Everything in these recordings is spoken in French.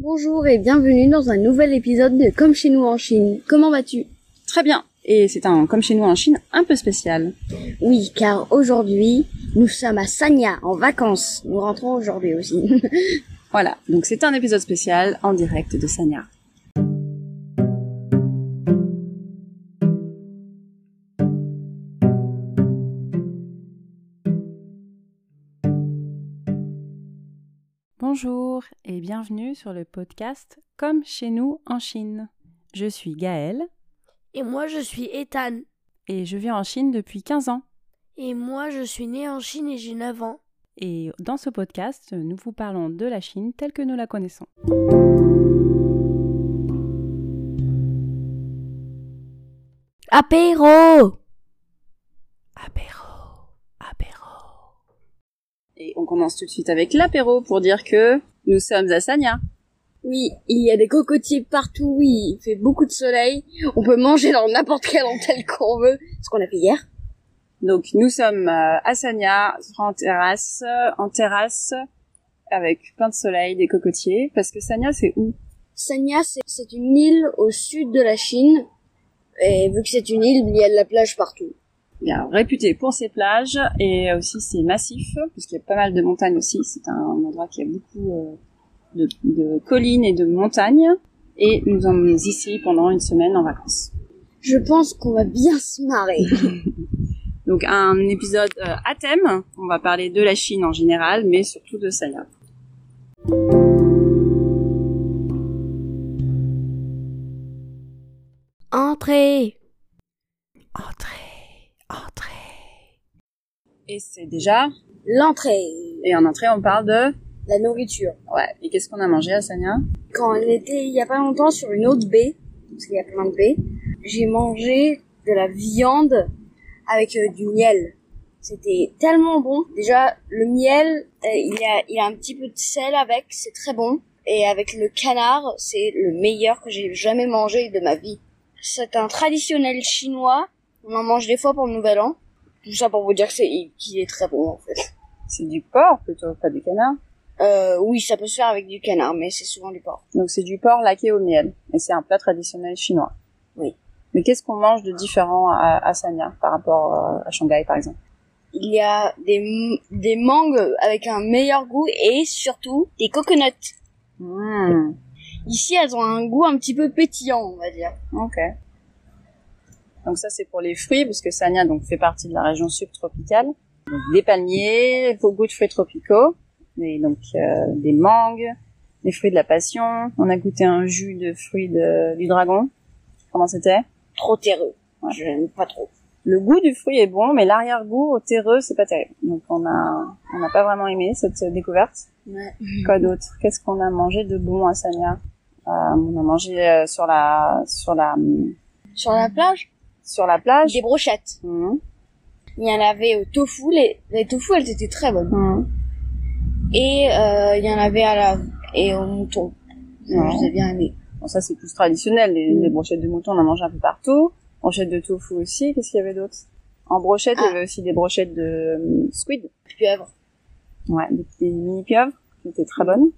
Bonjour et bienvenue dans un nouvel épisode de Comme chez nous en Chine. Comment vas-tu? Très bien. Et c'est un, comme chez nous en Chine, un peu spécial. Oui, car aujourd'hui, nous sommes à Sanya, en vacances. Nous rentrons aujourd'hui aussi. Voilà. Donc c'est un épisode spécial en direct de Sanya. Bonjour et bienvenue sur le podcast Comme chez nous en Chine. Je suis Gaëlle Et moi, je suis Ethan. et je vis en Chine depuis 15 ans. Et moi, je suis né en Chine et j'ai 9 ans. Et dans ce podcast, nous vous parlons de la Chine telle que nous la connaissons. Apéro, apéro. Et on commence tout de suite avec l'apéro pour dire que nous sommes à Sanya. oui, il y a des cocotiers partout, oui, il fait beaucoup de soleil. On peut manger dans n'importe quel hôtel qu'on veut. Ce qu'on a fait hier. Donc nous sommes euh, à Sanya, en terrasse, euh, en terrasse, avec plein de soleil, des cocotiers. Parce que Sanya, c'est où? Sanya, c'est une île au sud de la Chine. Et vu que c'est une île, il y a de la plage partout. Bien réputé pour ses plages et aussi ses massifs, puisqu'il y a pas mal de montagnes aussi. C'est un endroit qui a beaucoup euh, de, de collines et de montagnes. Et nous sommes ici pendant une semaine en vacances. Je pense qu'on va bien se marrer. Donc un épisode euh, à thème. On va parler de la Chine en général, mais surtout de Sanya. Entrez Entrée, entrée. Et c'est déjà. L'entrée, Et en entrée, on parle de. la nourriture. Ouais. Et qu'est-ce qu'on a mangé à Sanya quand on était il y a pas longtemps sur une autre baie, parce qu'il y a plein de baies, j'ai mangé de la viande avec euh, du miel. C'était tellement bon. Déjà, le miel, euh, il y a, il y a un petit peu de sel avec, c'est très bon. Et avec le canard, c'est le meilleur que j'ai jamais mangé de ma vie. C'est un traditionnel chinois. On en mange des fois pour le nouvel an. Tout ça pour vous dire que c'est, qu'il est très bon, en fait. C'est du porc plutôt, pas du canard. Euh, oui, ça peut se faire avec du canard, mais c'est souvent du porc. Donc c'est du porc laqué au miel. Et c'est un plat traditionnel chinois. Oui. Mais qu'est-ce qu'on mange de différent à, à Sanya par rapport euh, à Shanghai par exemple? Il y a des, des mangues avec un meilleur goût et surtout des coconuts. Mmh, Ici, elles ont un goût un petit peu pétillant, on va dire. Ok. Donc ça c'est pour les fruits parce que Sanya donc fait partie de la région subtropicale. Donc des palmiers, beaucoup de fruits tropicaux, et donc euh, des mangues, des fruits de la passion. On a goûté un jus de fruits de, du dragon. Comment c'était? Trop terreux. Ouais. Je n'aime pas trop. Le goût du fruit est bon, mais l'arrière-goût au terreux, c'est pas terrible. Donc on a, on n'a pas vraiment aimé cette découverte. Ouais. Quoi d'autre? Qu'est-ce qu'on a mangé de bon à Sanya euh, On a mangé euh, sur la, sur la, Sur la plage, sur la plage. des brochettes. Mhm. Il y en avait au tofu. Les, les tofu, elles étaient très bonnes. Mhm. Et euh, il y en avait à la et au mouton. Je Ouais. les ai bien aimés. Bon, ça c'est plus traditionnel. Les, Mm. les brochettes de mouton, on en mange un peu partout. Brochettes de tofu aussi. Qu'est-ce qu'il y avait d'autre? En brochette, il y Ah. avait aussi des brochettes de euh, squid. Pieuvres. Ouais, des, des mini pieuvres qui étaient très bonnes.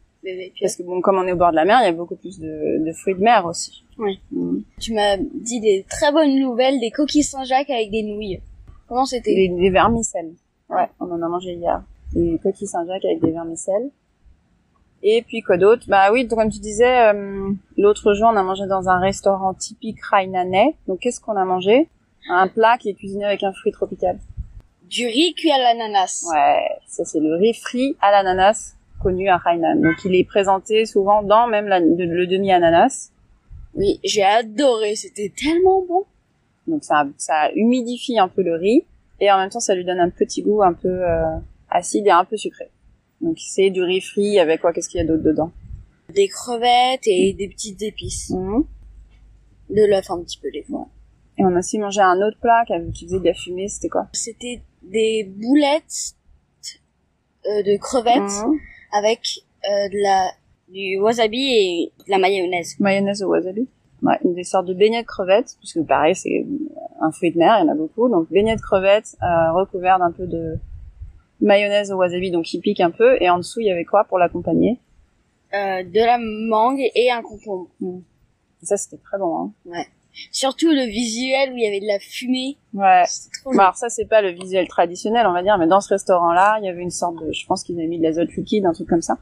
Parce que bon, comme on est au bord de la mer, il y a beaucoup plus de, de fruits de mer aussi. Oui. Mhm. Tu m'as dit des très bonnes nouvelles, des coquilles Saint-Jacques avec des nouilles. Comment c'était Des, des vermicelles. Ouais, on en a mangé hier. Des coquilles Saint-Jacques avec des vermicelles. Et puis quoi d'autre? Bah oui, donc, comme tu disais, euh, l'autre jour on a mangé dans un restaurant typique hainanais. Donc qu'est-ce qu'on a mangé? Un plat qui est cuisiné avec un fruit tropical. Du riz cuit à l'ananas. Ouais, ça c'est le riz frit à l'ananas connu à Hainan. Donc il est présenté souvent dans même la- le demi-ananas. Oui, j'ai adoré, c'était tellement bon. Donc ça, ça humidifie un peu le riz et en même temps ça lui donne un petit goût un peu euh, acide et un peu sucré. Donc c'est du riz frit avec quoi? Qu'est-ce qu'il y a d'autre dedans? Des crevettes et des petites épices. Mhm. De l'œuf un petit peu des fois. Et on a aussi mangé un autre plat qui avait- faisait de la fumée. C'était quoi? C'était des boulettes euh, de crevettes Mhm. Avec euh, de la du wasabi et de la mayonnaise. Mayonnaise au wasabi. Ouais, une des sortes de beignets de crevettes, puisque pareil c'est un fruit de mer, il y en a beaucoup. Donc beignets de crevettes euh, recouverts d'un peu de mayonnaise au wasabi, donc qui pique un peu. Et en dessous il y avait quoi pour l'accompagner? Euh, de la mangue et un concombre. Et ça, c'était très bon. Hein. Surtout le visuel où il y avait de la fumée. Ouais. Trop Bah, alors ça, c'est pas le visuel traditionnel, on va dire, mais dans ce restaurant-là, il y avait une sorte de, je pense qu'ils avaient mis de l'azote liquide, un truc comme ça.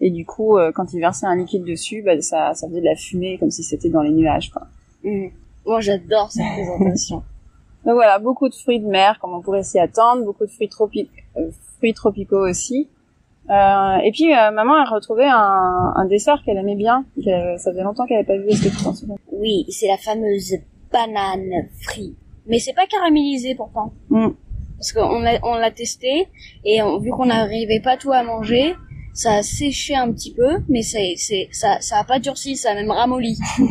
Et du coup, euh, quand ils versaient un liquide dessus, bah, ça, ça faisait de la fumée, comme si c'était dans les nuages, quoi. Mhm. Moi, j'adore cette présentation. Donc voilà, beaucoup de fruits de mer, comme on pourrait s'y attendre, beaucoup de fruits, tropi- euh, fruits tropicaux aussi. Euh, et puis, euh, maman a retrouvé un, un dessert qu'elle aimait bien, qu'elle- ça faisait longtemps qu'elle avait pas vu, est-ce que tu t'en souviens oui, c'est la fameuse banane frite. Mais c'est pas caramélisé pourtant. Mm. Parce qu'on l'a, on l'a testé et on- vu qu'on n'arrivait pas tout à manger, ça a séché un petit peu, mais c'est, c'est, ça, ça a pas durci, ça a même ramolli.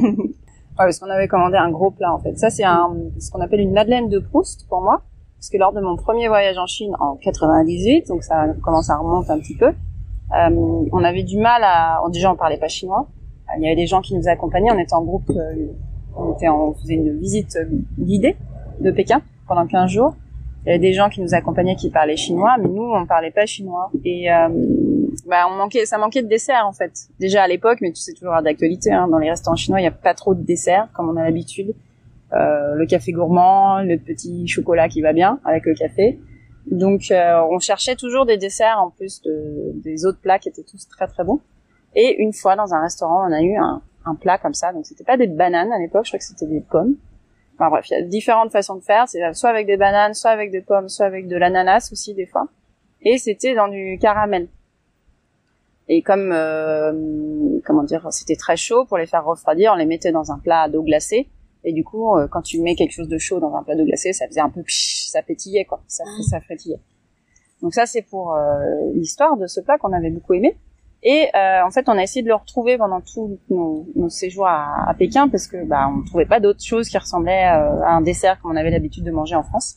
Ouais, parce qu'on avait commandé un gros plat en fait. Ça c'est un ce qu'on appelle une madeleine de Proust pour moi, parce que lors de mon premier voyage en Chine en 98, donc ça commence à remonter un petit peu, euh, on avait du mal à. Déjà on parlait pas chinois. Il y avait des gens qui nous accompagnaient. On était en groupe. euh, on était on faisait une visite euh, guidée de Pékin pendant 15 jours. Il y avait des gens qui nous accompagnaient qui parlaient chinois, mais nous on parlait pas chinois. Et euh, bah on manquait, ça manquait de dessert en fait. Déjà à l'époque, mais tu sais toujours d'actualité. Hein, dans les restaurants chinois, il n'y a pas trop de dessert comme on a l'habitude. Euh, le café gourmand, le petit chocolat qui va bien avec le café. Donc euh, on cherchait toujours des desserts en plus de, des autres plats qui étaient tous très très bons. Et une fois dans un restaurant, on a eu un, un plat comme ça. Donc c'était pas des bananes à l'époque, je crois que c'était des pommes. Enfin bref, il y a différentes façons de faire. C'est soit avec des bananes, soit avec des pommes, soit avec de l'ananas aussi des fois. Et c'était dans du caramel. Et comme euh, comment dire, c'était très chaud pour les faire refroidir, on les mettait dans un plat d'eau glacée. Et du coup, euh, quand tu mets quelque chose de chaud dans un plat d'eau glacée, ça faisait un peu psh, ça pétillait quoi, ça, Ah. ça frétillait. Donc ça c'est pour euh, l'histoire de ce plat qu'on avait beaucoup aimé. Et euh, en fait, on a essayé de le retrouver pendant tous nos, nos séjours à, à Pékin parce que bah on trouvait pas d'autres choses qui ressemblaient euh, à un dessert comme on avait l'habitude de manger en France.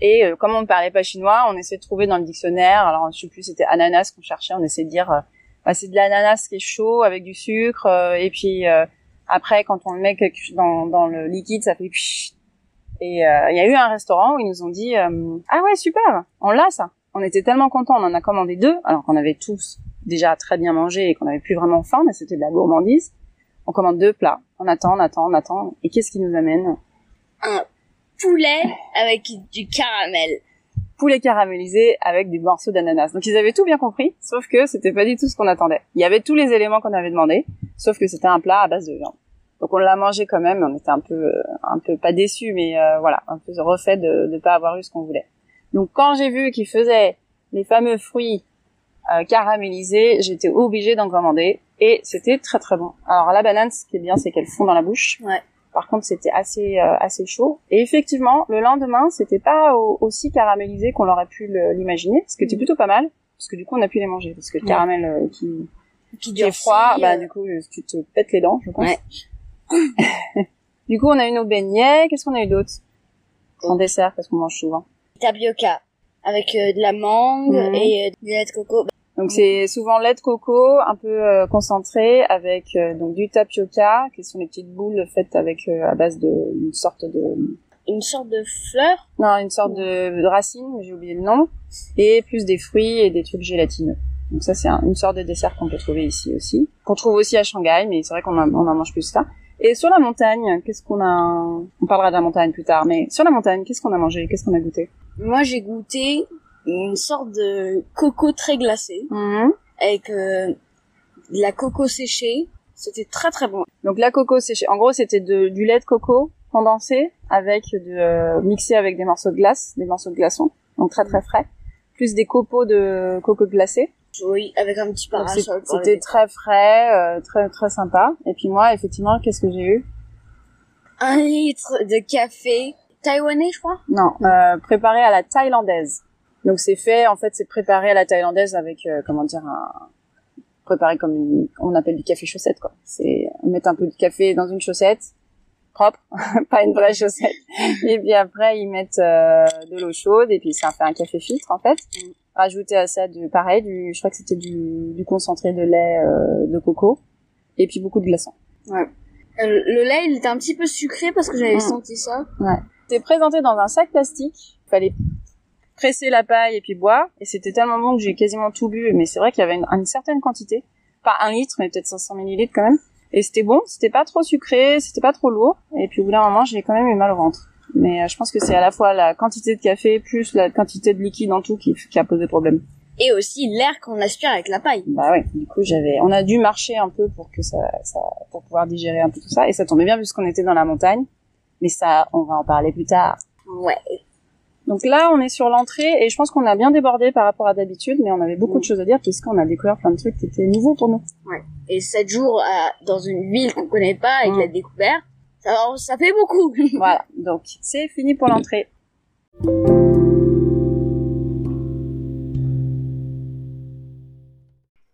Et euh, comme on ne parlait pas chinois, on essayait de trouver dans le dictionnaire. Alors je sais plus, c'était ananas qu'on cherchait. On essayait de dire bah, c'est de l'ananas qui est chaud avec du sucre. euh, et puis euh, après, quand on le met dans, dans le liquide, ça fait. Et euh, il y a eu un restaurant où ils nous ont dit euh, ah ouais super, on l'a ça. On était tellement contents, on en a commandé deux, alors qu'on avait tous déjà très bien mangé et qu'on avait plus vraiment faim, mais c'était de la gourmandise. On commande deux plats, on attend, on attend, on attend. Et qu'est-ce qui nous amène? Un poulet avec du caramel. poulet caramélisé avec des morceaux d'ananas. Donc ils avaient tout bien compris, sauf que c'était pas du tout ce qu'on attendait. Il y avait tous les éléments qu'on avait demandé, sauf que c'était un plat à base de viande. Donc on l'a mangé quand même, on était un peu, un peu pas déçus, mais euh, voilà, un peu refait de ne pas avoir eu ce qu'on voulait. Donc quand j'ai vu qu'ils faisaient les fameux fruits euh, caramélisés, j'étais obligée d'en commander et c'était très très bon. Alors la banane, ce qui est bien, c'est qu'elle fond dans la bouche. Ouais. Par contre, c'était assez euh, assez chaud. Et effectivement, le lendemain, c'était pas au- aussi caramélisé qu'on aurait pu l'imaginer, ce qui était plutôt pas mal, parce que du coup, on a pu les manger, parce que le Ouais. caramel euh, qui, Qui qui est froid, bah euh, du coup, tu te pètes les dents, je pense. Ouais. du coup, on a eu nos beignets. Qu'est-ce qu'on a eu d'autre en dessert, parce qu'on mange souvent. tapioca avec euh, de la mangue Mhm. et euh, du lait de coco. Donc c'est souvent lait de coco, un peu euh, concentré, avec euh, donc du tapioca, qui sont les petites boules faites avec à base de une sorte de Une sorte de fleur. non une sorte de, de racine, j'ai oublié le nom, et plus des fruits et des trucs gélatineux. Donc ça c'est un- une sorte de dessert qu'on peut trouver ici aussi, qu'on trouve aussi à Shanghai, mais c'est vrai qu'on en, on en mange plus ça. Et sur la montagne, qu'est-ce qu'on a On parlera de la montagne plus tard, mais sur la montagne, qu'est-ce qu'on a mangé? Qu'est-ce qu'on a goûté? Moi, j'ai goûté une sorte de coco très glacé Mhm. avec euh, de la coco séchée. C'était très très bon. Donc la coco séchée. En gros, c'était du lait de coco condensé avec de euh, mixé avec des morceaux de glace, des morceaux de glaçons, donc très très frais, plus des copeaux de coco glacé. Oui, avec un petit parasol. C'était très frais, euh, très très sympa. Et puis moi, effectivement, qu'est-ce que j'ai eu? Un litre de café taïwanais, je crois? Non, euh, préparé à la thaïlandaise. Donc c'est fait, en fait, c'est préparé à la thaïlandaise avec, euh, comment dire, un préparé comme une, on appelle du café chaussette quoi. C'est mettre un peu de café dans une chaussette propre, pas une vraie chaussette. Et puis après ils mettent euh, de l'eau chaude et puis ça fait un café filtre en fait. Rajouter à ça du pareil, du, je crois que c'était du, du concentré de lait euh, de coco et puis beaucoup de glaçons. Euh, le lait, il était un petit peu sucré parce que j'avais Mm. senti ça. C'était présenté dans un sac plastique. Il fallait presser la paille et puis boire. Et c'était tellement bon que j'ai quasiment tout bu. Mais c'est vrai qu'il y avait une, une, certaine quantité, pas un litre, mais peut-être 500 millilitres quand même. Et c'était bon, c'était pas trop sucré, c'était pas trop lourd. Et puis au bout d'un moment, j'ai quand même eu mal au ventre. Mais euh, je pense que c'est à la fois la quantité de café plus la quantité de liquide en tout qui, qui a posé problème. Et aussi l'air qu'on aspire avec la paille. Bah ouais. Du coup, j'avais, on a dû marcher un peu pour que ça, ça, pour pouvoir digérer un peu tout ça. Et ça tombait bien puisqu'on était dans la montagne. Mais ça, on va en parler plus tard. Ouais. Donc là, on est sur l'entrée et je pense qu'on a bien débordé par rapport à d'habitude, mais on avait beaucoup de choses à dire puisqu'on a découvert plein de trucs qui étaient nouveaux pour nous. Ouais. Et sept jours à, dans une ville qu'on connaît pas avec la découverte, ça, ça fait beaucoup. voilà. Donc c'est fini pour l'entrée.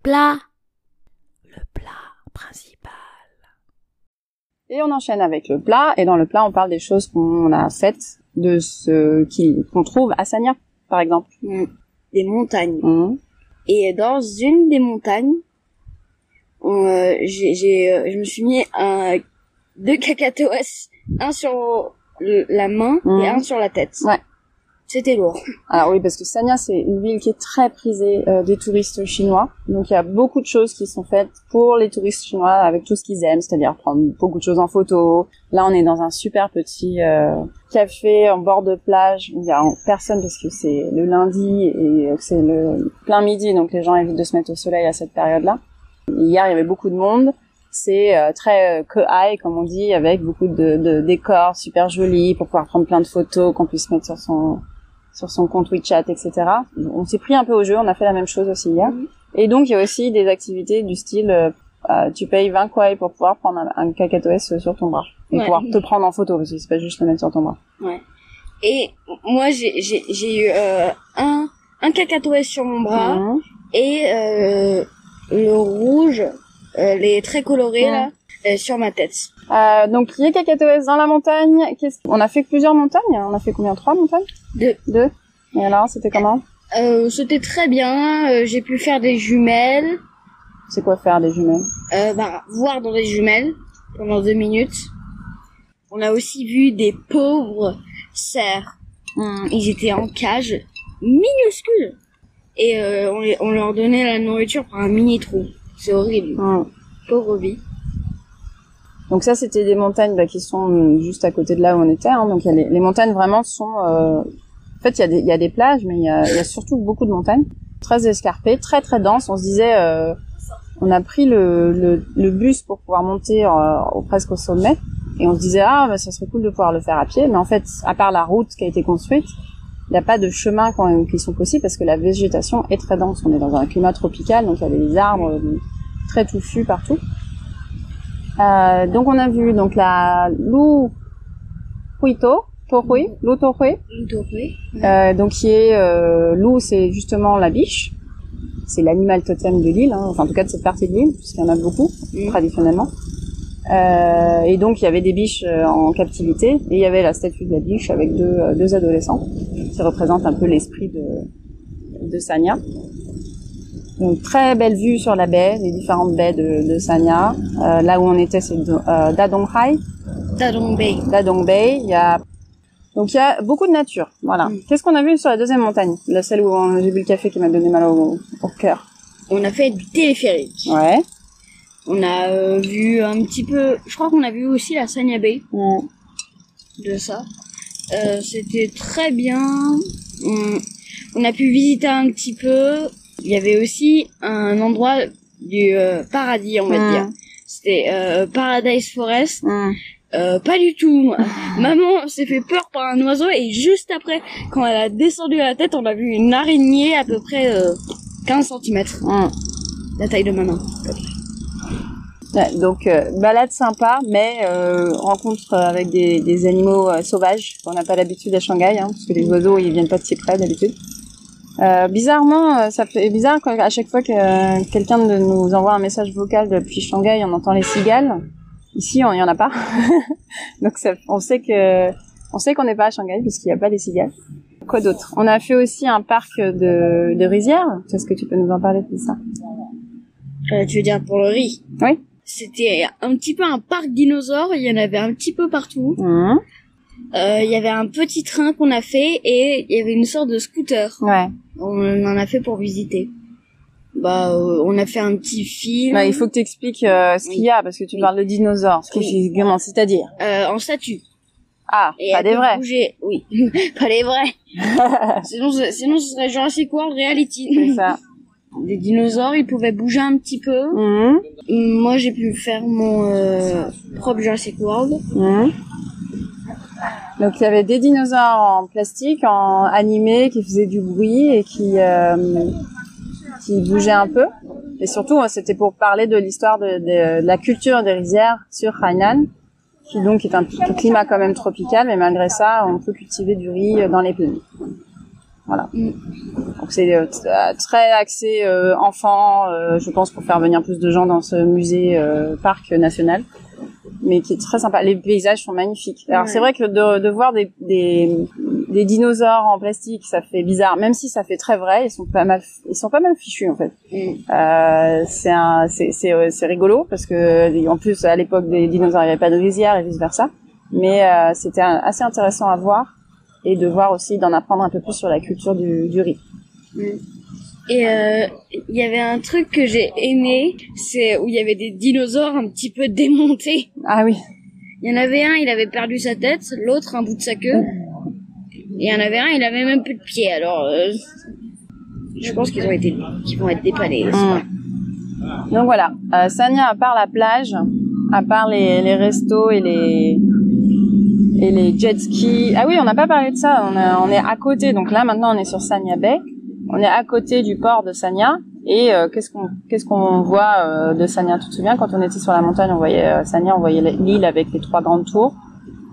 Plat. Le plat principal. Et on enchaîne avec le plat. Et dans le plat, on parle des choses qu'on a faites, de ce qu'on trouve à Sanya, par exemple. Des montagnes. Mmh. Et dans une des montagnes, euh, j'ai, j'ai, euh, je me suis mis un, deux cacatoès, un sur le- la main et un sur la tête. Ouais. C'était lourd. Alors oui, parce que Sanya, c'est une ville qui est très prisée euh, des touristes chinois. Donc il y a beaucoup de choses qui sont faites pour les touristes chinois avec tout ce qu'ils aiment, c'est-à-dire prendre beaucoup de choses en photo. Là, on est dans un super petit euh, café en bord de plage. Il y a personne parce que c'est le lundi et euh, c'est le plein midi, donc les gens évitent de se mettre au soleil à cette période-là. Hier, il y avait beaucoup de monde. C'est euh, très euh, que comme on dit, avec beaucoup de, de décors super jolis pour pouvoir prendre plein de photos qu'on puisse mettre sur son sur son compte WeChat, etc. On s'est pris un peu au jeu, on a fait la même chose aussi hier. Et donc il y a aussi des activités du style, euh, euh, tu payes 20 kwai pour pouvoir prendre un, un cacatoès sur ton bras et Ouais. pouvoir te prendre en photo parce que c'est pas juste le mettre sur ton bras. Et moi, j'ai, eu euh, un, un cacatoès sur mon bras Mhm. et euh, le rouge, euh, les traits colorés Ouais. là, euh, sur ma tête. Euh, donc il y a cacatoès dans la montagne. On a fait plusieurs montagnes? On a fait combien? Trois montagnes? Deux. Deux. Et alors, c'était comment Euh, c'était très bien. euh, j'ai pu faire des jumelles, C'est quoi faire des jumelles euh, bah, voir dans des jumelles pendant deux minutes. On a aussi vu des pauvres cerfs. Ils étaient en cage minuscule et euh, on, les- on leur donnait la nourriture par un mini trou. C'est horrible. Mhm. Pauvre vie. Donc ça, c'était des montagnes bah, qui sont juste à côté de là où on était. Hein. Donc il y a les, les montagnes vraiment sont... fait, il y, a des, plages, mais il y a, surtout beaucoup de montagnes. Très escarpées, très très denses. On se disait... euh, On a pris le, bus pour pouvoir monter euh, au, presque au sommet. Et on se disait, ah, bah, ça serait cool de pouvoir le faire à pied. Mais en fait, à part la route qui a été construite, il n'y a pas de chemins quand- qui sont possibles parce que la végétation est très dense. On est dans un climat tropical, donc il y avait des arbres euh, très touffus partout. Donc on a vu donc la Lu Huito, Tohui, Doré. euh, donc qui est euh, c'est justement la biche, c'est l'animal totem de l'île, hein, enfin en tout cas de cette partie de l'île, puisqu'il y en a beaucoup Mm. traditionnellement. Euh, et donc il y avait des biches euh, en captivité et il y avait la statue de la biche avec deux, euh, deux adolescents qui représentent un peu l'esprit de, de Sanya. Donc très belle vue sur la baie, les différentes baies de, de Sanya. Euh, là où on était, c'est euh, Dadonghai, Dadong Bay. Dadong Bay. Il y a donc il y a beaucoup de nature. Voilà. Mm. Qu'est-ce qu'on a vu sur la deuxième montagne, la celle où on- j'ai bu le café qui m'a donné mal au, au cœur. On a fait du téléphérique. Ouais. On a euh, vu un petit peu. Je crois qu'on a vu aussi la Sanya Bay Mm. de ça. Euh, C'était très bien. On, on a pu visiter un petit peu. Il y avait aussi un endroit du euh, paradis, on va Mm. dire. C'était euh, Paradise Forest. Euh, pas du tout. Maman s'est fait peur par un oiseau et juste après, quand elle a descendu la tête, on a vu une araignée à peu près euh, 15 cm. Mm. La taille de ma main. Ouais, donc euh, balade sympa, mais euh, rencontre avec des, des animaux sauvages qu'on n'a pas l'habitude à Shanghai, hein, parce que les oiseaux ils viennent pas de si près d'habitude. Euh, bizarrement, ça fait bizarre quand, à chaque fois que euh, quelqu'un nous envoie un message vocal depuis Shanghai, on entend les cigales. Ici, on y en a pas, donc ça, on sait que on sait qu'on n'est pas à Shanghai puisqu'il n'y a pas les cigales. Quoi d'autre? On a fait aussi un parc de, de rizières. Est-ce que tu peux nous en parler de ça? Euh, tu veux dire pour le riz? Oui. C'était un petit peu un parc dinosaure, il y en avait un petit peu partout. Mhm. Euh, Il y avait un petit train qu'on a fait et il y avait une sorte de scooter. Ouais. On en a fait pour visiter. Bah, euh, on a fait un petit film Bah, il faut que tu expliques ce qu'il y a parce que tu Oui. parles de dinosaures. Ce Oui. c'est-à-dire euh, en statue. Ah, Et pas des vrais. bouger. Oui, pas les vrais. sinon, ce- sinon, ce serait Jurassic World C'est Reality. ça. Des dinosaures, ils pouvaient bouger un petit peu. Mhm. Moi, j'ai pu faire mon euh, propre Jurassic World. Mhm. Donc il y avait des dinosaures en plastique, en animé, qui faisaient du bruit et qui euh, qui bougeaient un peu. Et surtout, euh, c'était pour parler de l'histoire de, de- de la culture des rizières sur Hainan, qui donc est un p- climat quand même tropical, mais malgré ça, on peut cultiver du riz euh, dans les plaines. Voilà. Mm. Donc c'est euh, très axé euh, enfant, euh, je pense, pour faire venir plus de gens dans ce musée parc national mais qui est très sympa. Les paysages sont magnifiques. Alors Ouais. c'est vrai que de, de voir des, des, des dinosaures en plastique, ça fait bizarre, même si ça fait très vrai. Ils sont pas mal, ils sont pas mal fichus en fait. Mm. Euh, c'est un, c'est, c'est, euh, c'est rigolo parce que en plus à l'époque des dinosaures, il n'y avait pas de rizière et vice versa. Mais euh, c'était un- assez intéressant à voir et de voir aussi d'en apprendre un peu plus sur la culture du, du riz. Et euh, il y avait un truc que j'ai aimé, c'est où il y avait des dinosaures un petit peu démontés. Ah oui. Il y en avait un, il avait perdu sa tête, l'autre un bout de sa queue. Et il y en avait un, il avait même plus de pieds. Alors, euh, je pense qu'ils ont été, qu'ils vont être dépannés. n'est-ce pas Mm. Donc voilà, euh, Sanya, à part la plage, à part les, les restos et les et les jet skis. Ah oui, on n'a pas parlé de ça. On, a- on est à côté. Donc là, maintenant, on est sur Sanya Bay. On est à côté du port de Sanya. Et euh, qu'est-ce qu'on qu'est-ce qu'on voit euh, de Sanya Tu te souviens quand on était sur la montagne, on voyait euh, Sanya, on voyait l'île avec les trois grandes tours.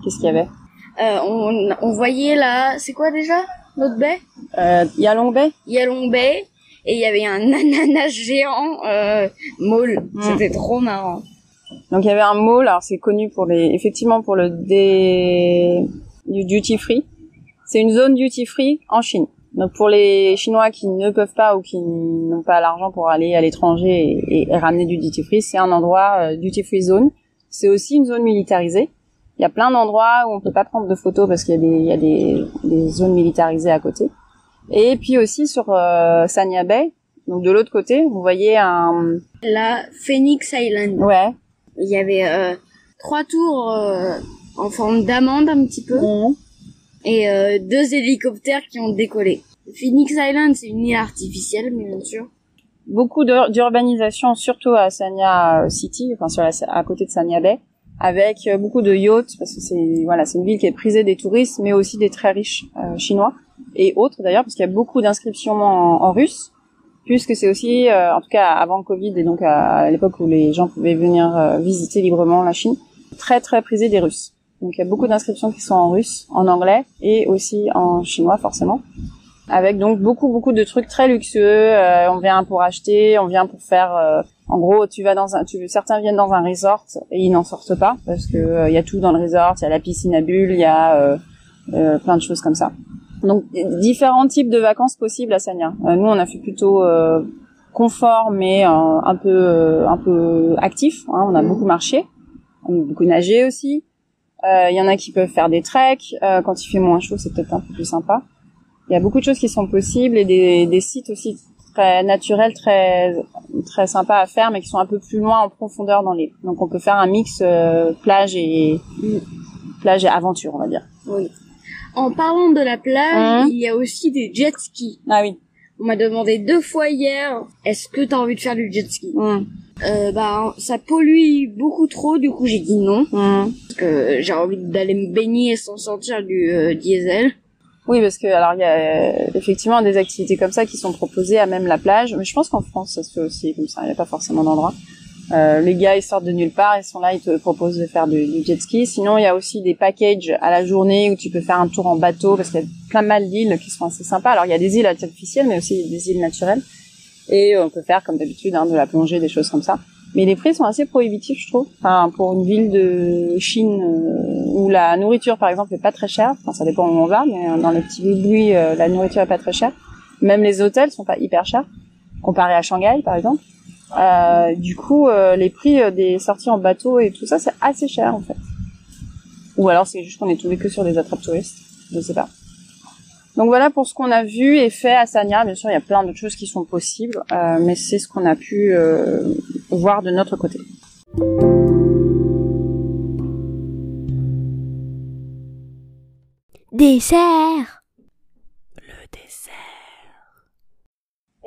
Qu'est-ce qu'il y avait? On, on voyait là, c'est quoi déjà notre baie? Euh, Yalong Bay? Yalong Bay. Et il y avait un ananas géant euh, mauve. Mm. C'était trop marrant. Donc il y avait un mall, alors c'est connu pour les, effectivement pour le dé, du duty free. C'est une zone duty free en Chine. Donc pour les Chinois qui ne peuvent pas ou qui n'ont pas l'argent pour aller à l'étranger et, et ramener du duty free, c'est un endroit euh, duty free zone. C'est aussi une zone militarisée. Il y a plein d'endroits où on peut pas prendre de photos parce qu'il y a des, il y a des, des zones militarisées à côté. Et puis aussi sur euh, Sanya Bay, donc de l'autre côté, vous voyez un, La Phoenix Island. ouais, Il y avait euh, trois tours euh, en forme d'amande un petit peu. et euh, deux hélicoptères qui ont décollé. Phoenix Island, c'est une île artificielle, mais bien sûr. beaucoup d'ur- d'urbanisation, surtout à Sanya City, enfin sur la, à côté de Sanya Bay, avec euh, beaucoup de yachts, parce que c'est voilà, c'est une ville qui est prisée des touristes, mais aussi des très riches euh, chinois et autres d'ailleurs, parce qu'il y a beaucoup d'inscriptions en, en russe, puisque c'est aussi, euh, en tout cas avant le Covid et donc à, à l'époque où les gens pouvaient venir euh, visiter librement la Chine, très très prisé des Russes. Donc il y a beaucoup d'inscriptions qui sont en russe, en anglais et aussi en chinois forcément avec donc beaucoup beaucoup de trucs très luxueux. Euh, on vient pour acheter, on vient pour faire. euh, en gros, tu vas dans un, tu, certains viennent dans un resort et ils n'en sortent pas parce que euh, il y a tout dans le resort. Il y a la piscine à bulles, il y a euh, euh, plein de choses comme ça. Donc différents types de vacances possibles à Sanya. Euh, nous, on a fait plutôt euh, confort, mais euh, un peu euh, un peu actif. hein. On a beaucoup marché, on a beaucoup nagé aussi. Euh, Il y en a qui peuvent faire des treks. Euh, quand il fait moins chaud, c'est peut-être un peu plus sympa. Il y a beaucoup de choses qui sont possibles et des, des sites aussi très naturels, très très sympas à faire, mais qui sont un peu plus loin en profondeur dans les. Donc on peut faire un mix euh, plage et plage et aventure, on va dire. Oui. En parlant de la plage, Hein il y a aussi des jet skis. Ah oui. On m'a demandé deux fois hier, est-ce que t'as envie de faire du jet ski? Hum, euh, Bah, ça pollue beaucoup trop, du coup j'ai dit non, hum. parce que j'ai envie d'aller me baigner sans sortir du euh, diesel. Oui, parce que alors il y a euh, effectivement des activités comme ça qui sont proposées à même la plage, mais je pense qu'en France ça se fait aussi comme ça. Il n'y a pas forcément d'endroit. Euh, les gars ils sortent de nulle part, ils sont là, ils te proposent de faire du, du jet ski. Sinon il y a aussi des packages à la journée où tu peux faire un tour en bateau parce qu'il y a plein mal d'îles qui sont assez sympas. Alors il y a des îles artificielles, mais aussi des îles naturelles. Et on peut faire comme d'habitude hein, de la plongée, des choses comme ça. Mais les prix sont assez prohibitifs, je trouve. Enfin, pour une ville de Chine euh, où la nourriture, par exemple, est pas très chère. Enfin, ça dépend où on va, mais euh, dans les petits bruits, euh, la nourriture est pas très chère. Même les hôtels sont pas hyper chers comparé à Shanghai, par exemple. Euh, du coup, les prix des sorties en bateau et tout ça, c'est assez cher en fait. Ou alors c'est juste qu'on est tombé que sur des attrapes touristes. Je sais pas. Donc voilà pour ce qu'on a vu et fait à Sanya. Bien sûr, il y a plein d'autres choses qui sont possibles, euh, mais c'est ce qu'on a pu euh, voir de notre côté. Dessert. Le dessert.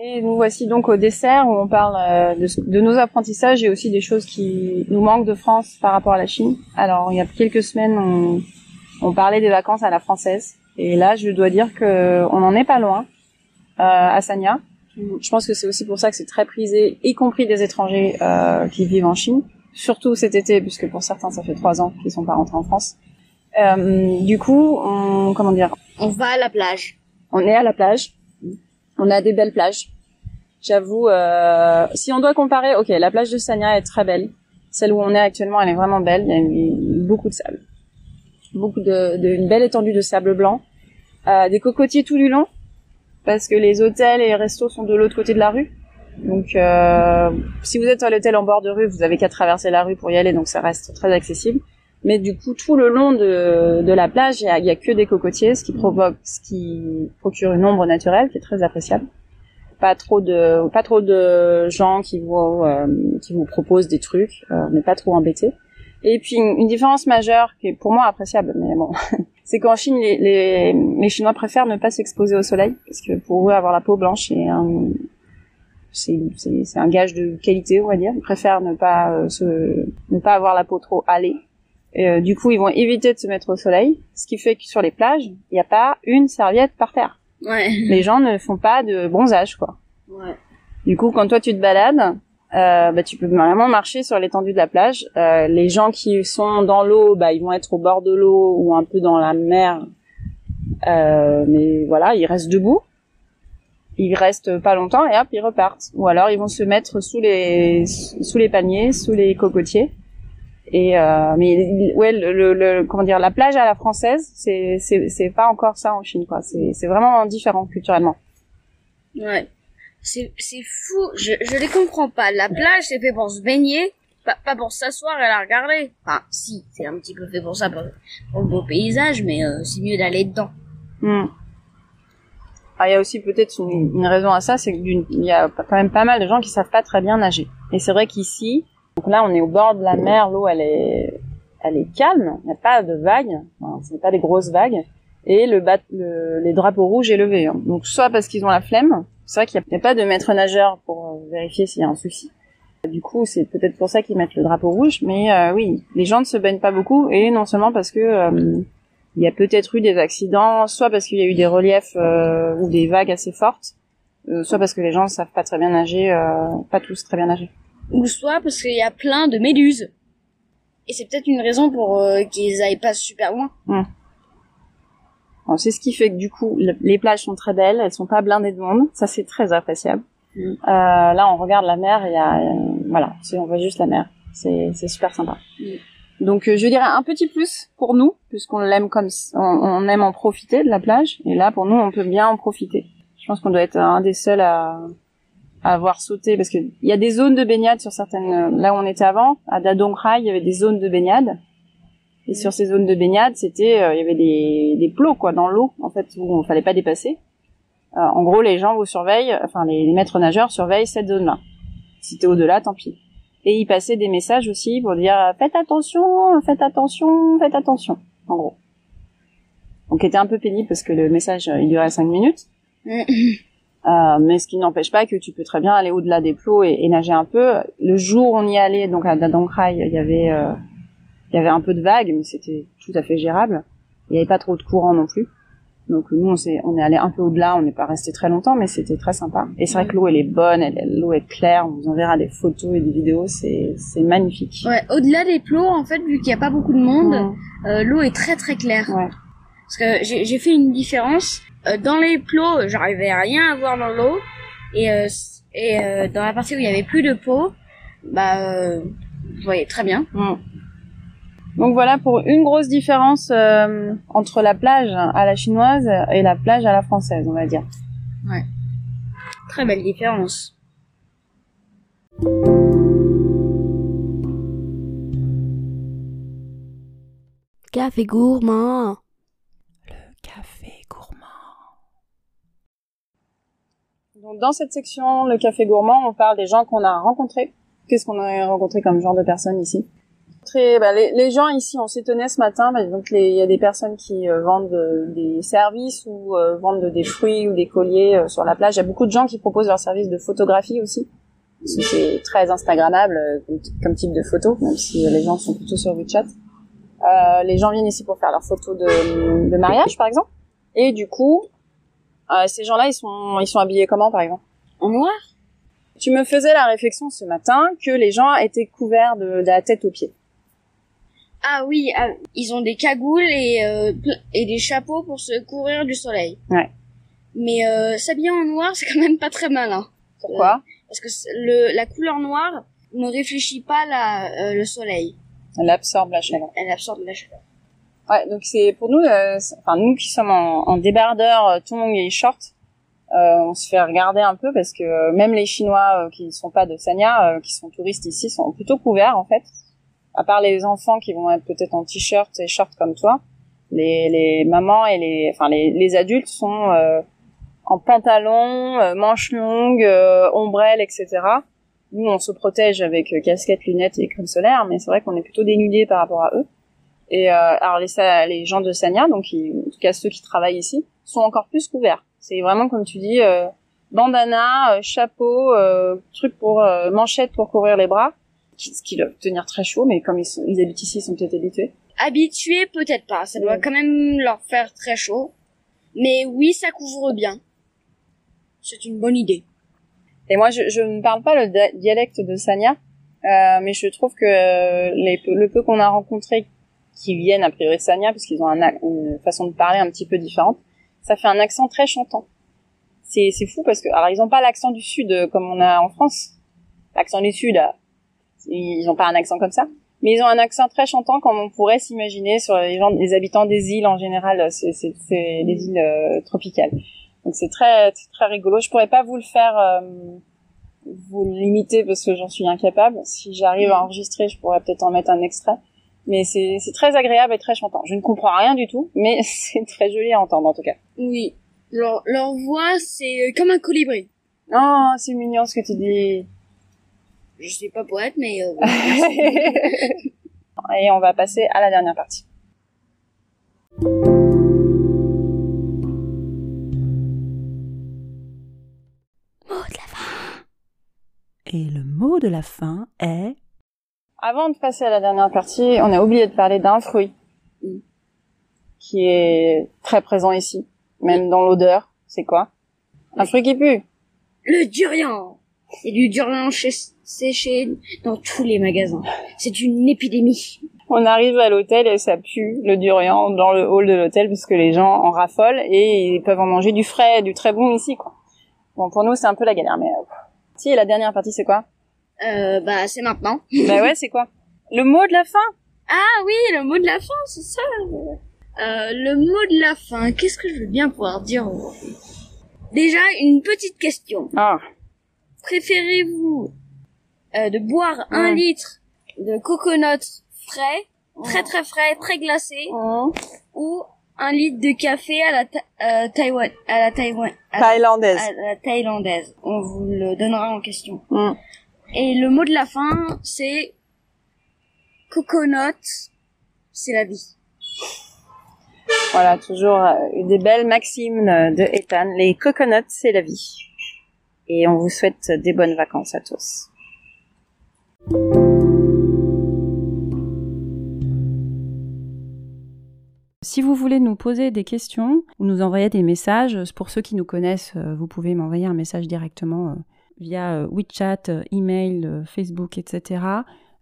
Et nous voici donc au dessert où on parle euh, de, nos apprentissages et aussi des choses qui nous manquent de France par rapport à la Chine. Alors il y a quelques semaines, on, on parlait des vacances à la française. Et là, je dois dire que on n'en est pas loin euh, à Sanya. Je pense que c'est aussi pour ça que c'est très prisé, y compris des étrangers euh, qui vivent en Chine. Surtout cet été, puisque pour certains, ça fait trois ans qu'ils sont pas rentrés en France. Euh, du coup, on, comment dire, On va à la plage. on est à la plage. On a des belles plages. J'avoue, euh, si on doit comparer, ok, la plage de Sanya est très belle. Celle où on est actuellement, elle est vraiment belle. Il y a une- beaucoup de sable, beaucoup de, de une belle étendue de sable blanc, Euh, des cocotiers tout du long, parce que les hôtels et les restos sont de l'autre côté de la rue. Donc, euh, si vous êtes à l'hôtel en bord de rue, vous avez qu'à traverser la rue pour y aller, donc ça reste très accessible. Mais du coup, tout le long de, de la plage, il y a, y a que des cocotiers, ce qui provoque, ce qui procure une ombre naturelle qui est très appréciable. Pas trop de, pas trop de gens qui vous, euh, qui vous proposent des trucs, euh, mais pas trop embêtés. Et puis une, une différence majeure qui est pour moi appréciable, mais bon, c'est qu'en Chine, les, les, les Chinois préfèrent ne pas s'exposer au soleil parce que pour eux, avoir la peau blanche est un, c'est, c'est, c'est un gage de qualité, on va dire. Ils préfèrent ne pas euh, se, ne pas avoir la peau trop hâlée. Et, euh, du coup, ils vont éviter de se mettre au soleil, ce qui fait que sur les plages, il n'y a pas une serviette par terre. Ouais. Les gens ne font pas de bronzage, quoi. Ouais. Du coup, quand toi tu te balades, euh, bah, tu peux vraiment marcher sur l'étendue de la plage. Euh, les gens qui sont dans l'eau, bah, ils vont être au bord de l'eau ou un peu dans la mer. Euh, mais voilà, ils restent debout. Ils restent pas longtemps et hop, ils repartent. Ou alors ils vont se mettre sous les sous les palmiers, sous les cocotiers. Et euh, mais ouais, le, le- le- comment dire, la plage à la française, c'est c'est pas encore ça en Chine, quoi. C'est c'est vraiment différent culturellement. Ouais. C'est, fou. Je, je les comprends pas. La plage, c'est fait pour se baigner, pas, pas pour s'asseoir et la regarder. Enfin, si, c'est un petit peu fait pour ça, pour, le beau paysage, mais euh, c'est mieux d'aller dedans. Hmm. Ah, il y a aussi peut-être une, raison à ça, c'est qu'il y a quand même pas mal de gens qui savent pas très bien nager. Et c'est vrai qu'ici, donc là on est au bord de la mer, l'eau elle est, elle est calme, il n'y a pas de vagues, enfin, ce n'est pas des grosses vagues, et le les drapeaux rouges est levé. hein. Donc soit parce qu'ils ont la flemme, c'est vrai qu'il n'y a, pas de maître nageur pour euh, vérifier s'il y a un souci. Du coup, c'est peut-être pour ça qu'ils mettent le drapeau rouge, mais euh, oui, les gens ne se baignent pas beaucoup, et non seulement parce que euh, il y a peut-être eu des accidents, soit parce qu'il y a eu des reliefs euh, ou des vagues assez fortes, soit parce que les gens ne savent pas très bien nager, pas tous très bien nager. Ou soit parce qu'il y a plein de méduses. Et c'est peut-être une raison pour qu'ils aillent pas super loin. Alors, C'est ce qui fait que du coup, le- les plages sont très belles, elles sont pas blindées de monde, ça c'est très appréciable. Mm. Euh, là, on regarde la mer, il y a, euh, voilà, on voit juste la mer, c'est c'est super sympa. Mm. Donc, euh, je dirais un petit plus pour nous, puisqu'on l'aime comme on, on aime en profiter de la plage, et là, pour nous, on peut bien en profiter. Je pense qu'on doit être un des seuls à, à avoir sauté, parce que il y a des zones de baignade sur certaines, euh, là où on était avant, à Dadongrai, il y avait des zones de baignade. Et sur ces zones de baignade, c'était, euh, il y avait des, des plots quoi dans l'eau, en fait, où il fallait pas dépasser. Euh, en gros, les gens vous surveillent, enfin les, les maîtres nageurs surveillent cette zone-là. Si t'es au-delà, tant pis. Et ils passaient des messages aussi pour dire faites attention, faites attention, faites attention. En gros. Donc, c'était un peu pénible parce que le message il durait cinq minutes. Euh, mais ce qui n'empêche pas que tu peux très bien aller au-delà des plots et, et nager un peu. Le jour où on y allait, donc à Dadongrai, il y avait euh, il y avait un peu de vagues, mais c'était tout à fait gérable. Il n'y avait pas trop de courant non plus. Donc nous, on, s'est, on est allé un peu au-delà, on n'est pas resté très longtemps, mais c'était très sympa. Et c'est vrai que l'eau, elle est bonne, l'eau est claire, on vous enverra des photos et des vidéos, c'est, c'est magnifique. Ouais, au-delà des plots, en fait, vu qu'il n'y a pas beaucoup de monde, euh, l'eau est très très claire. Ouais. Parce que j'ai fait une différence. Euh, dans les plots, j'arrivais à rien à voir dans l'eau. Et, euh, et euh, dans la partie où il y avait plus de peau, bah, euh, je voyais très bien. Donc voilà pour une grosse différence euh, entre la plage à la chinoise et la plage à la française, on va dire. Très belle différence. café gourmand. Le café gourmand. Donc dans cette section, le café gourmand, on parle des gens qu'on a rencontrés. Qu'est-ce qu'on a rencontré comme genre de personnes ici? Très, bah, les, les gens ici, on s'étonnait ce matin. Bah, donc il y a des personnes qui euh, vendent euh, des services ou euh, vendent des fruits ou des colliers euh, sur la plage. Il y a beaucoup de gens qui proposent leurs services de photographie aussi. C'est très instagrammable comme, comme type de photo, même si les gens sont plutôt sur WeChat. Les gens viennent ici pour faire leurs photos de, de mariage, par exemple. Et du coup, ces gens-là, ils sont, ils sont habillés comment, par exemple? En noir? Tu me faisais la réflexion ce matin que les gens étaient couverts de, de la tête aux pieds. Ah oui, ah, ils ont des cagoules et, euh, et des chapeaux pour se couvrir du soleil. Ouais. Mais euh, s'habiller en noir, c'est quand même pas très malin. Pourquoi? Parce que le, la couleur noire ne réfléchit pas la, euh, le soleil. Elle absorbe la chaleur. Elle absorbe la chaleur. Ouais, donc c'est pour nous, euh, enfin nous qui sommes en, en débardeur, euh, tongs et shorts, euh, on se fait regarder un peu parce que euh, même les Chinois euh, qui ne sont pas de Sanya, euh, qui sont touristes ici, sont plutôt couverts en fait. À part les enfants qui vont être peut-être en t-shirt et shorts comme toi, les, les mamans et les, enfin les, les adultes sont euh, en pantalon, euh, manches longues, euh, ombrelles, etc. Nous, on se protège avec euh, casquette, lunettes et crème solaire, mais c'est vrai qu'on est plutôt dénudés par rapport à eux. Et euh, alors les, les gens de Sanya, donc qui- en tout cas ceux qui travaillent ici, sont encore plus couverts. C'est vraiment comme tu dis, bandana, chapeau, truc pour manchette pour couvrir les bras, ce qui doit tenir très chaud, mais comme ils, sont, ils habitent ici, ils sont peut-être habitués. Habitués, peut-être pas. Ça doit Ouais. quand même leur faire très chaud. Mais oui, ça couvre bien. C'est une bonne idée. Et moi, je, je ne parle pas le dia- dialecte de Sanya, euh, mais je trouve que euh, les, le peu qu'on a rencontré qui viennent a priori de Sanya, parce qu'ils ont un, une façon de parler un petit peu différente, ça fait un accent très chantant. C'est c'est fou parce que alors ils ont pas l'accent du sud euh, comme on a en France. L'accent du sud, ils ont pas un accent comme ça, mais ils ont un accent très chantant comme on pourrait s'imaginer sur les gens, les habitants des îles en général. C'est les îles euh, tropicales. Donc c'est très très rigolo. Je pourrais pas vous le faire euh, vous limiter parce que j'en suis incapable. Si j'arrive à enregistrer, je pourrais peut-être en mettre un extrait. Mais c'est c'est très agréable et très chantant. Je ne comprends rien du tout, mais c'est très joli à entendre en tout cas. Oui. Leur, leur voix, c'est comme un colibri. Oh, c'est mignon ce que tu dis. Je suis pas poète, mais euh, et on va passer à la dernière partie. Mot de la fin. Et le mot de la fin est Avant de passer à la dernière partie, on a oublié de parler d'un fruit Mm. qui est très présent ici, même dans l'odeur. C'est quoi? Un fruit qui pue. le durian. A du durian séché dans tous les magasins. C'est une épidémie. On arrive à l'hôtel et ça pue le durian dans le hall de l'hôtel parce que les gens en raffolent et ils peuvent en manger du frais, du très bon ici, quoi. Bon, pour nous, c'est un peu la galère, mais... euh, Si, et la dernière partie, c'est quoi? Euh, bah, c'est maintenant. Bah ouais, c'est quoi? Le mot de la fin? Ah oui, le mot de la fin, c'est ça. Euh, le mot de la fin, qu'est-ce que je veux bien pouvoir dire aujourd'hui? Déjà, une petite question. Ah, Préférez-vous euh, de boire un litre de coconut frais, très très frais, très glacé, ou un litre de café à la euh, Taïwan, à la Taïwan, à, thaïlandaise. à la thaïlandaise On vous le donnera en question. Et le mot de la fin, c'est coconut, c'est la vie. Voilà, toujours euh, des belles maximes euh, de Ethan. Les coconuts, c'est la vie. Et on vous souhaite des bonnes vacances à tous. Si vous voulez nous poser des questions ou nous envoyer des messages, pour ceux qui nous connaissent, euh, vous pouvez m'envoyer un message directement euh, via euh, WeChat, email, Facebook, etc.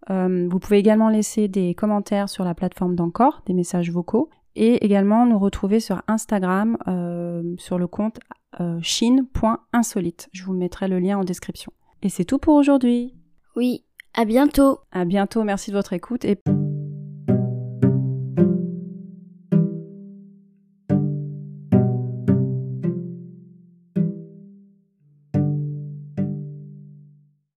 Vous pouvez également laisser des commentaires sur la plateforme d'Encore, des messages vocaux, et également nous retrouver sur Instagram euh, sur le compte euh, chine.insolite. Je vous mettrai le lien en description. Et c'est tout pour aujourd'hui. Oui, à bientôt. À bientôt, merci de votre écoute et